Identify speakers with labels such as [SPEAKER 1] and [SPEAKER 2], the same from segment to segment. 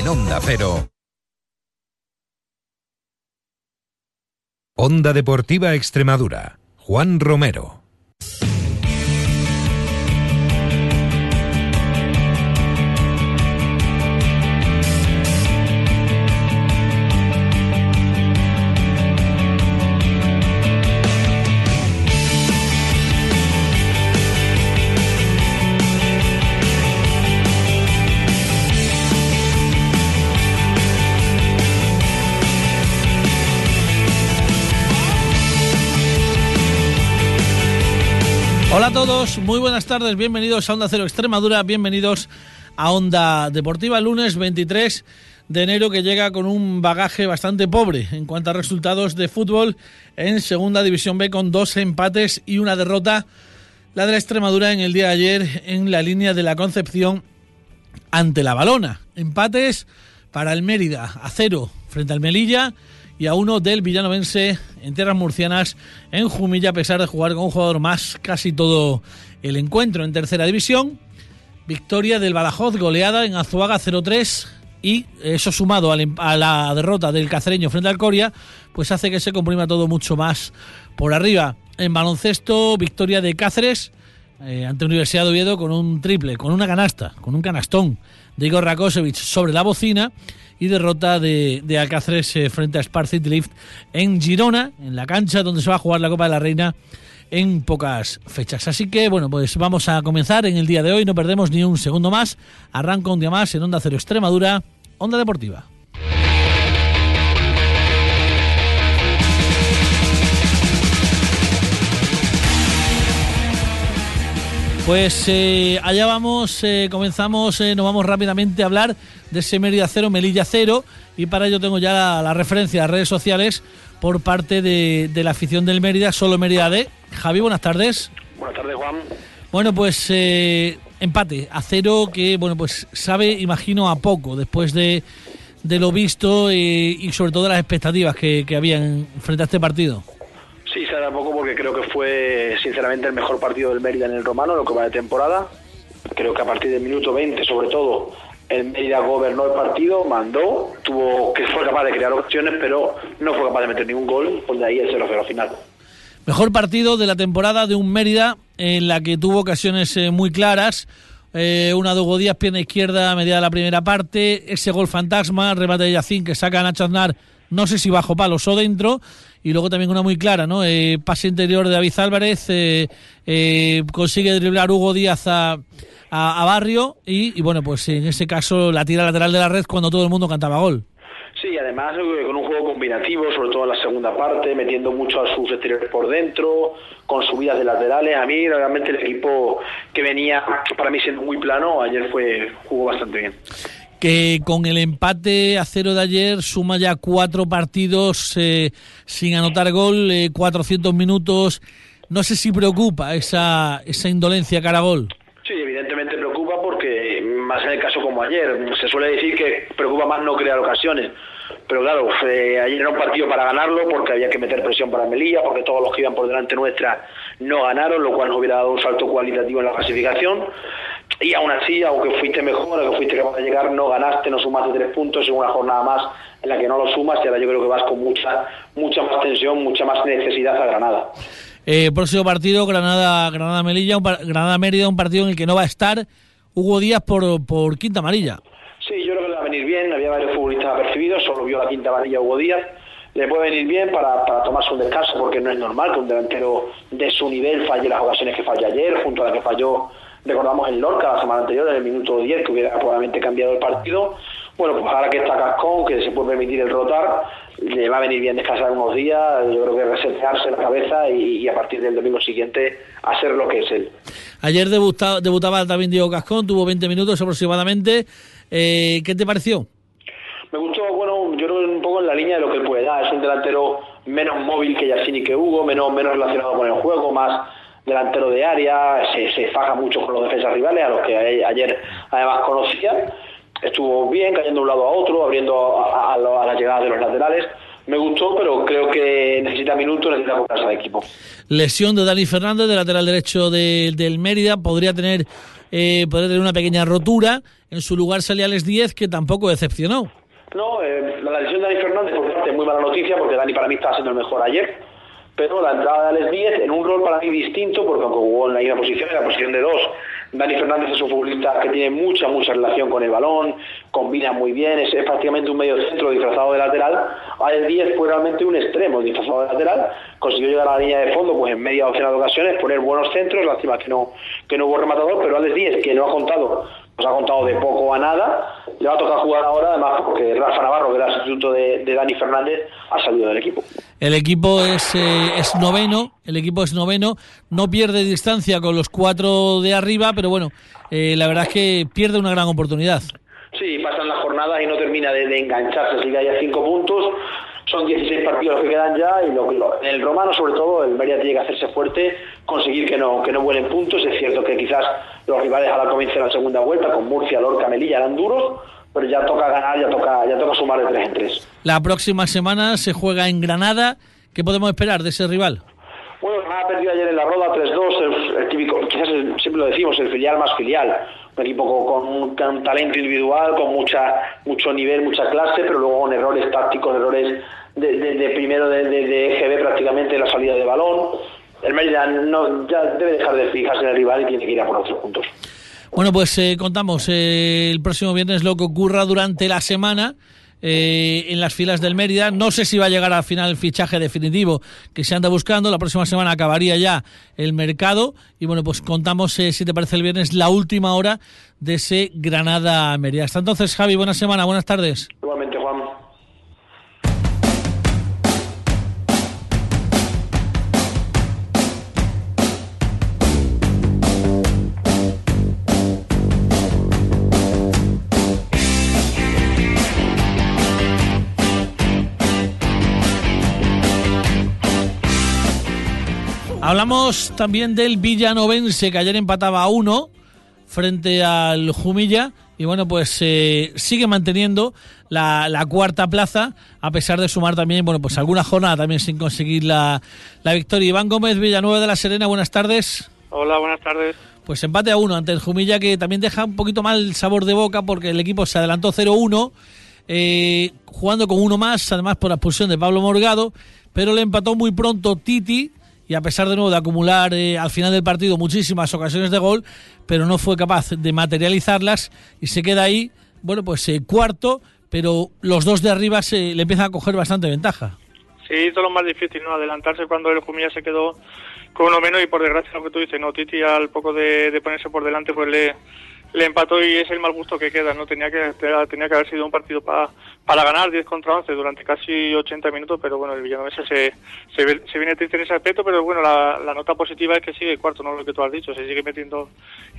[SPEAKER 1] en Onda Cero. Onda Deportiva Extremadura. Juan Romero.
[SPEAKER 2] Hola a todos, muy buenas tardes, bienvenidos a Onda Cero Extremadura, bienvenidos a Onda Deportiva, lunes 23 de enero que llega con un bagaje bastante pobre en cuanto a resultados de fútbol en Segunda División B con dos empates y una derrota, la de la Extremadura en el día de ayer en la línea de la Concepción ante la Balona. Empates para el Mérida a cero frente al Melilla y a uno del villanovense en tierras murcianas en Jumilla, a pesar de jugar con un jugador más casi todo el encuentro en tercera división. Victoria del Badajoz, goleada en Azuaga 0-3 y eso sumado em-, a la derrota del cacereño frente al Coria, pues hace que se comprima todo mucho más por arriba. En baloncesto, victoria de Cáceres eh, ante Universidad de Oviedo con un triple, con una canasta, con un canastón de Igor Rakosevich sobre la bocina y derrota de, de Alcáceres eh, frente a Spar Lift en Girona, en la cancha donde se va a jugar la Copa de la Reina en pocas fechas. Así que bueno, pues vamos a comenzar en el día de hoy, no perdemos ni un segundo más. Arranca un día más en Onda Cero Extremadura, Onda Deportiva. Pues eh, allá vamos, eh, comenzamos, eh, nos vamos rápidamente a hablar de ese Mérida cero, Melilla cero, y para ello tengo ya la, referencia a redes sociales por parte de, la afición del Mérida, solo Mérida D. Javi, buenas tardes.
[SPEAKER 3] Buenas tardes, Juan.
[SPEAKER 2] Bueno, pues empate a cero que, bueno, pues sabe, imagino, a poco después de, lo visto y sobre todo las expectativas que, que habían frente a este partido.
[SPEAKER 3] Poco porque creo que fue sinceramente el mejor partido del Mérida en el Romano, lo que va de temporada. Creo que a partir del minuto 20, sobre todo, el Mérida gobernó el partido, mandó, tuvo que fue capaz de crear opciones, pero no fue capaz de meter ningún gol, pues de ahí el 0-0 final.
[SPEAKER 2] Mejor partido de la temporada de un Mérida en la que tuvo ocasiones eh, muy claras. Eh, una de Hugo Díaz, pierna izquierda, media de la primera parte. Ese gol fantasma, remate de Yacín que saca a Nacho Aznar, no sé si bajo palos o dentro y luego también una muy clara, ¿no? Eh, pase interior de David Álvarez, eh, eh, consigue driblar Hugo Díaz a, a, Barrio y, bueno, pues en ese caso la tira lateral de la red cuando todo el mundo cantaba gol.
[SPEAKER 3] Sí, además con un juego combinativo, sobre todo en la segunda parte, metiendo mucho a sus exteriores por dentro, con subidas de laterales. A mí realmente el equipo que venía para mí siendo muy plano, ayer fue jugó bastante bien
[SPEAKER 2] que con el empate a cero de ayer suma ya cuatro partidos eh, sin anotar gol, eh, 400 minutos. No sé si preocupa esa, esa indolencia cara a gol.
[SPEAKER 3] Sí, evidentemente preocupa porque, más en el caso como ayer, se suele decir que preocupa más no crear ocasiones. Pero claro, eh, ayer era un partido para ganarlo porque había que meter presión para Melilla, porque todos los que iban por delante nuestra no ganaron, lo cual nos hubiera dado un salto cualitativo en la clasificación y aún así, aunque fuiste mejor, aunque fuiste capaz de llegar, no ganaste, no sumaste tres puntos en una jornada más en la que no lo sumas y ahora yo creo que vas con mucha, mucha más tensión, mucha más necesidad a Granada.
[SPEAKER 2] Eh, próximo partido, Granada, Granada Melilla, Granada Mérida, un partido en el que no va a estar Hugo Díaz por, por quinta amarilla.
[SPEAKER 3] Sí, yo creo que le va a venir bien, había varios futbolistas apercibidos, solo vio la quinta amarilla Hugo Díaz, le puede venir bien para, para tomarse un descanso porque no es normal que un delantero de su nivel falle las ocasiones que falló ayer, junto a la que falló Recordamos el Lorca la semana anterior, en el minuto 10, que hubiera probablemente cambiado el partido. Bueno, pues ahora que está Cascón, que se puede permitir el rotar, le va a venir bien descansar unos días, yo creo que resetearse la cabeza y, a partir del domingo siguiente hacer lo que es él.
[SPEAKER 2] Ayer debutaba, debutaba también Diego Cascón, tuvo 20 minutos aproximadamente. Eh, ¿Qué te pareció?
[SPEAKER 3] Me gustó, bueno, yo creo un poco en la línea de lo que él puede dar. Es un delantero menos móvil que Yassini que Hugo, menos, menos relacionado con el juego, más delantero de área, se, se faja mucho con los defensas rivales, a los que ayer además conocía. Estuvo bien, cayendo de un lado a otro, abriendo a, la llegada de los laterales. me gustó, pero creo que necesita minutos, necesita comprarse al equipo.
[SPEAKER 2] Lesión de Dani Fernández, de lateral derecho del Mérida, podría tener, eh, podría tener una pequeña rotura. En su lugar salía Les 10, que tampoco decepcionó.
[SPEAKER 3] No, eh, la lesión de Dani Fernández, por parte, muy mala noticia, porque Dani para mí estaba siendo el mejor ayer pero la entrada de Alex 10 en un rol para mí distinto, porque aunque jugó en la misma posición, en la posición de dos, Dani Fernández es un futbolista que tiene mucha, mucha relación con el balón, combina muy bien, es, prácticamente un medio centro disfrazado de lateral. Alex 10 fue realmente un extremo disfrazado de lateral, consiguió llegar a la línea de fondo pues en media docena de ocasiones, poner buenos centros, lástima que no, que no hubo rematador, pero Alex 10, que no ha contado nos ha contado de poco a nada. Le va a tocar jugar ahora, además, porque Rafa Navarro, que era sustituto de, de Dani Fernández, ha salido del equipo.
[SPEAKER 2] El equipo es, eh, es noveno, el equipo es noveno, no pierde distancia con los cuatro de arriba, pero bueno, eh, la verdad es que pierde una gran oportunidad.
[SPEAKER 3] Sí, pasan las jornadas y no termina de, engancharse, sigue haya cinco puntos, son 16 partidos que quedan ya y lo, en el romano sobre todo el Mérida tiene que hacerse fuerte, conseguir que no que no vuelen puntos, es cierto que quizás los rivales a la comienzo de la segunda vuelta con Murcia, Lorca, Melilla eran duros, pero ya toca ganar, ya toca, ya toca sumar de tres en tres.
[SPEAKER 2] La próxima semana se juega en Granada. ¿Qué podemos esperar de ese rival?
[SPEAKER 3] Bueno, Granada perdido ayer en la Roda 3-2, el, típico, quizás siempre lo decimos, el filial más filial. Un equipo con, un, talento individual, con mucha mucho nivel, mucha clase, pero luego con errores tácticos, errores de, primero de, de, EGB prácticamente la salida de balón. El Mérida no, ya debe dejar de fijarse en el rival y tiene que ir a por otros puntos.
[SPEAKER 2] Bueno, pues eh, contamos eh, el próximo viernes lo que ocurra durante la semana. Eh, en las filas del Mérida. No sé si va a llegar al final el fichaje definitivo que se anda buscando. La próxima semana acabaría ya el mercado. Y bueno, pues contamos, si te parece el viernes, la última hora de ese Granada-Mérida. Hasta entonces, Javi, buena semana, buenas tardes. Hablamos también del Villanovense, que ayer empataba a uno frente al Jumilla. Y bueno, pues eh, sigue manteniendo la, cuarta plaza, a pesar de sumar también, bueno, pues alguna jornada también sin conseguir la, la victoria. Iván Gómez, Villanueva de la Serena, buenas tardes.
[SPEAKER 4] Hola, buenas tardes.
[SPEAKER 2] Pues empate a uno ante el Jumilla, que también deja un poquito mal sabor de boca porque el equipo se adelantó 0-1, eh, jugando con uno más, además por la expulsión de Pablo Morgado, pero le empató muy pronto Titi, y a pesar de nuevo de acumular eh, al final del partido muchísimas ocasiones de gol, pero no fue capaz de materializarlas y se queda ahí, bueno, pues eh, cuarto, pero los dos de arriba se le empiezan a coger bastante ventaja.
[SPEAKER 4] Sí, hizo lo más difícil, ¿no? Adelantarse cuando el Jumilla se quedó con uno menos y por desgracia lo que tú dices, ¿no? Titi al poco de, de ponerse por delante pues le le empató y es el mal gusto que queda, ¿no? Tenía que, tenía que haber sido un partido para para ganar 10 contra 11 durante casi 80 minutos, pero bueno, el Villanueva se, se, viene triste en ese aspecto, pero bueno, la, nota positiva es que sigue cuarto, no lo que tú has dicho, se sigue metiendo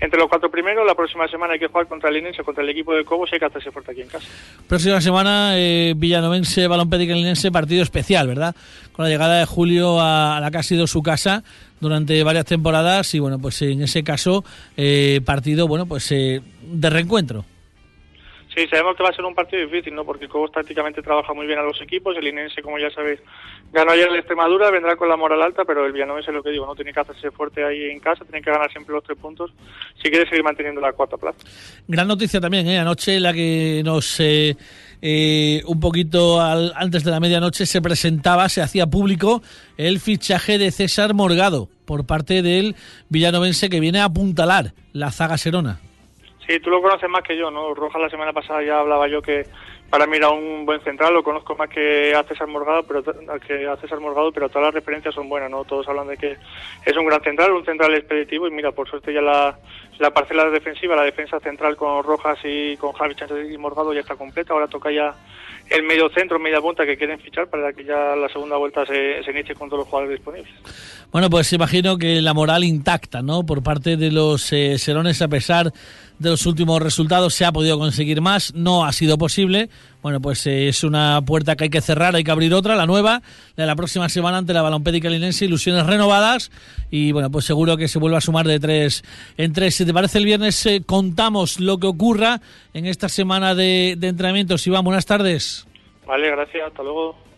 [SPEAKER 4] entre los cuatro primeros, la próxima semana hay que jugar contra el Linense, contra el equipo de Cobos hay que hacerse fuerte aquí en casa.
[SPEAKER 2] Próxima semana, eh, Villanovense, Balón Linense, partido especial, ¿verdad? Con la llegada de Julio a, la que ha sido su casa, durante varias temporadas y bueno pues en ese caso eh, partido bueno pues eh, de reencuentro
[SPEAKER 4] Sí, sabemos que va a ser un partido difícil, ¿no? Porque Cobos tácticamente trabaja muy bien a los equipos. El Inense, como ya sabéis, ganó ayer el Extremadura, vendrá con la moral alta, pero el Villanovense es lo que digo, ¿no? Tiene que hacerse fuerte ahí en casa, tiene que ganar siempre los tres puntos si quiere seguir manteniendo la cuarta plaza.
[SPEAKER 2] Gran noticia también, ¿eh? Anoche la que nos... Eh, eh, un poquito al, antes de la medianoche se presentaba, se hacía público el fichaje de César Morgado por parte del villanovense que viene a apuntalar la zaga Serona.
[SPEAKER 4] Sí, tú lo conoces más que yo, ¿no? Rojas la semana pasada ya hablaba yo que para mí era un buen central, lo conozco más que a César Morgado, pero que a César Morgado, pero todas las referencias son buenas, ¿no? Todos hablan de que es un gran central, un central expeditivo y mira, por suerte ya la, la parcela defensiva, la defensa central con Rojas y con Javi Sánchez y Morgado ya está completa, ahora toca ya el medio centro, media punta que quieren fichar para que ya la segunda vuelta se, se inicie con todos los jugadores disponibles.
[SPEAKER 2] Bueno, pues imagino que la moral intacta, ¿no? Por parte de los eh, Serones, a pesar de los últimos resultados, se ha podido conseguir más, no ha sido posible. Bueno, pues eh, es una puerta que hay que cerrar, hay que abrir otra, la nueva, de la próxima semana ante la Balompédica Linense, ilusiones renovadas y bueno, pues seguro que se vuelve a sumar de tres en tres. Si te parece el viernes, eh, contamos lo que ocurra en esta semana de, de entrenamientos. Iván, buenas tardes.
[SPEAKER 4] Vale, gracias, hasta luego.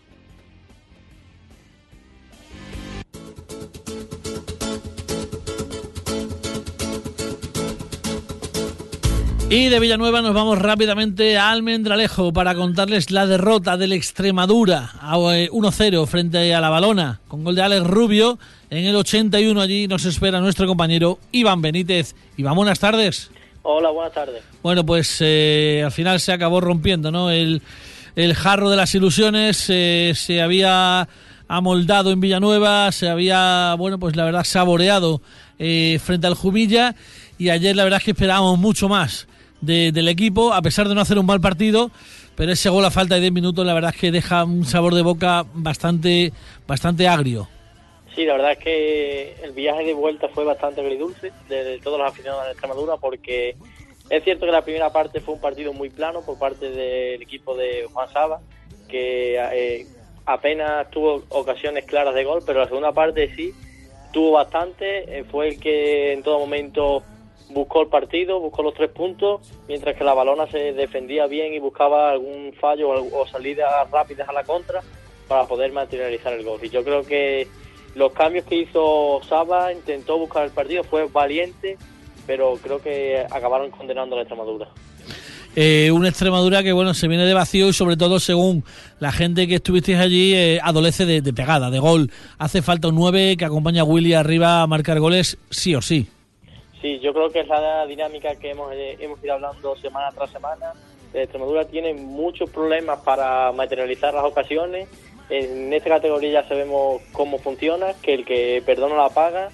[SPEAKER 2] Y de Villanueva nos vamos rápidamente a Almendralejo para contarles la derrota del Extremadura a 1-0 eh, frente a la Balona con gol de Alex Rubio. En el 81 allí nos espera nuestro compañero Iván Benítez. Iván, buenas tardes.
[SPEAKER 5] Hola, buenas tardes.
[SPEAKER 2] Bueno, pues eh, al final se acabó rompiendo, ¿no? El, jarro de las ilusiones eh, se había amoldado en Villanueva, se había, bueno, pues la verdad saboreado frente al Jubilla y ayer la verdad es que esperábamos mucho más del equipo, a pesar de no hacer un mal partido, pero ese gol a falta de 10 minutos la verdad es que deja un sabor de boca bastante, bastante agrio.
[SPEAKER 5] Sí, la verdad es que el viaje de vuelta fue bastante agridulce de, todos los aficionados de Extremadura porque es cierto que la primera parte fue un partido muy plano por parte del equipo de Juan Saba, que eh, apenas tuvo ocasiones claras de gol, pero la segunda parte sí tuvo bastante, eh, fue el que en todo momento buscó el partido, buscó los tres puntos, mientras que la balona se defendía bien y buscaba algún fallo o salidas rápidas a la contra para poder materializar el gol. Y yo creo que los cambios que hizo Saba, intentó buscar el partido, fue valiente, pero creo que acabaron condenando a la Extremadura.
[SPEAKER 2] Eh, una Extremadura que bueno se viene de vacío y sobre todo según la gente que estuvisteis allí eh, adolece de, de, pegada, de gol. Hace falta un 9 que acompaña a Willy arriba a marcar goles sí o sí.
[SPEAKER 5] Sí, yo creo que es la dinámica que hemos, eh, hemos ido hablando semana tras semana. Extremadura tiene muchos problemas para materializar las ocasiones. En esta categoría ya sabemos cómo funciona, que el que perdona la paga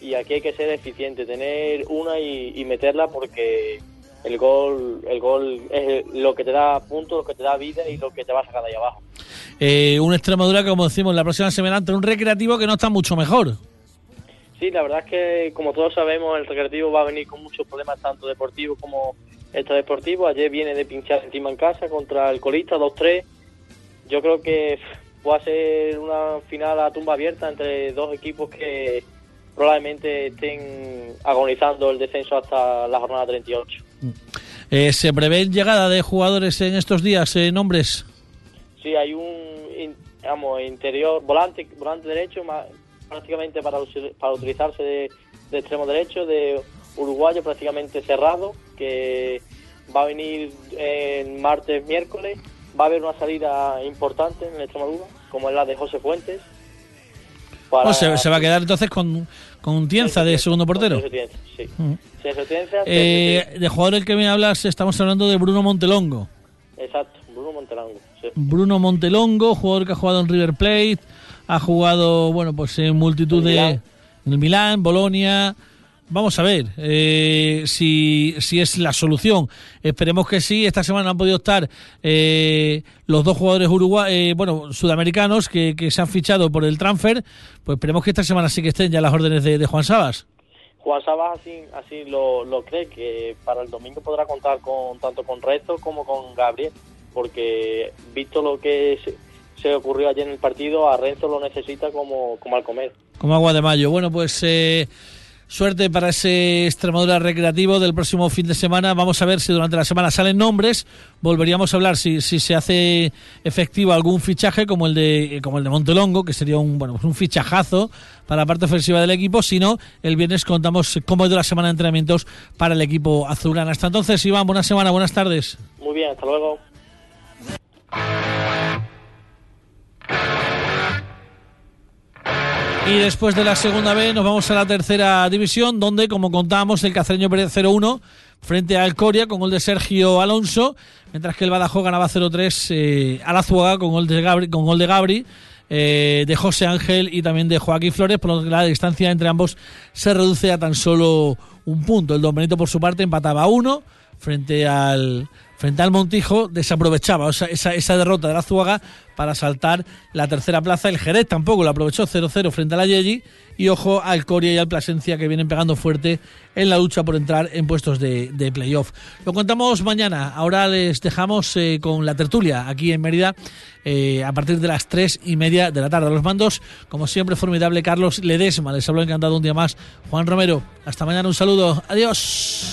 [SPEAKER 5] y aquí hay que ser eficiente, tener una y, meterla porque el gol, el gol es lo que te da puntos, lo que te da vida y lo que te va a sacar de ahí abajo.
[SPEAKER 2] Eh, una Extremadura, como decimos, la próxima semana ante un recreativo que no está mucho mejor.
[SPEAKER 5] Sí, la verdad es que, como todos sabemos, el Recreativo va a venir con muchos problemas, tanto deportivos como extradeportivos. Ayer viene de pinchar encima en casa contra el colista 2-3. Yo creo que va a ser una final a tumba abierta entre dos equipos que probablemente estén agonizando el descenso hasta la jornada 38.
[SPEAKER 2] Eh, ¿Se prevé llegada de jugadores en estos días, eh, nombres?
[SPEAKER 5] Sí, hay un digamos, interior, volante, volante derecho, prácticamente para, para utilizarse de, extremo derecho, de uruguayo prácticamente cerrado, que va a venir en martes, miércoles. Va a haber una salida importante en Extremadura, como es la de José Fuentes.
[SPEAKER 2] se, va a quedar entonces con, con Tienza de segundo portero.
[SPEAKER 5] sí.
[SPEAKER 2] Mm. Eh, de jugador el que me hablas, estamos hablando de Bruno Montelongo.
[SPEAKER 5] Exacto, Bruno Montelongo.
[SPEAKER 2] Bruno Montelongo, jugador que ha jugado en River Plate, ha jugado, bueno, pues en multitud de... En el Milán, Bolonia. Vamos a ver eh, si, si es la solución. Esperemos que sí. Esta semana han podido estar eh, los dos jugadores uruguay, eh, bueno, sudamericanos que, que, se han fichado por el transfer. Pues esperemos que esta semana sí que estén ya las órdenes de, Juan Sabas.
[SPEAKER 5] Juan Sabas así, así lo, lo, cree, que para el domingo podrá contar con tanto con Reto como con Gabriel, porque visto lo que se ocurrió ayer en el partido, a Renzo lo necesita como, como al comer.
[SPEAKER 2] Como agua de mayo. Bueno, pues eh, suerte para ese Extremadura recreativo del próximo fin de semana. Vamos a ver si durante la semana salen nombres. Volveríamos a hablar si, si se hace efectivo algún fichaje como el de como el de Montelongo, que sería un bueno pues un fichajazo para la parte ofensiva del equipo. Si no, el viernes contamos cómo ha ido la semana de entrenamientos para el equipo azulana. Hasta entonces, Iván, buena semana, buenas tardes.
[SPEAKER 5] Muy bien, hasta luego.
[SPEAKER 2] Y después de la segunda B nos vamos a la tercera división, donde, como contábamos, el Cacereño perdió 0-1 frente al Coria con gol de Sergio Alonso, mientras que el Badajoz ganaba 0-3 eh, a la Zuaga con gol de Gabri, con gol de, Gabri eh, de José Ángel y también de Joaquín Flores, por lo que la distancia entre ambos se reduce a tan solo un punto. El Don Benito, por su parte, empataba a uno frente al frente al Montijo desaprovechaba esa, esa, derrota de la Zuaga para saltar la tercera plaza. El Jerez tampoco lo aprovechó 0-0 frente a la Yegi. Y ojo al Coria y al Plasencia que vienen pegando fuerte en la lucha por entrar en puestos de, playoff. Lo contamos mañana. Ahora les dejamos eh, con la tertulia aquí en Mérida eh, a partir de las tres y media de la tarde. Los mandos, como siempre, formidable Carlos Ledesma. Les hablo encantado un día más. Juan Romero. Hasta mañana. Un saludo. Adiós.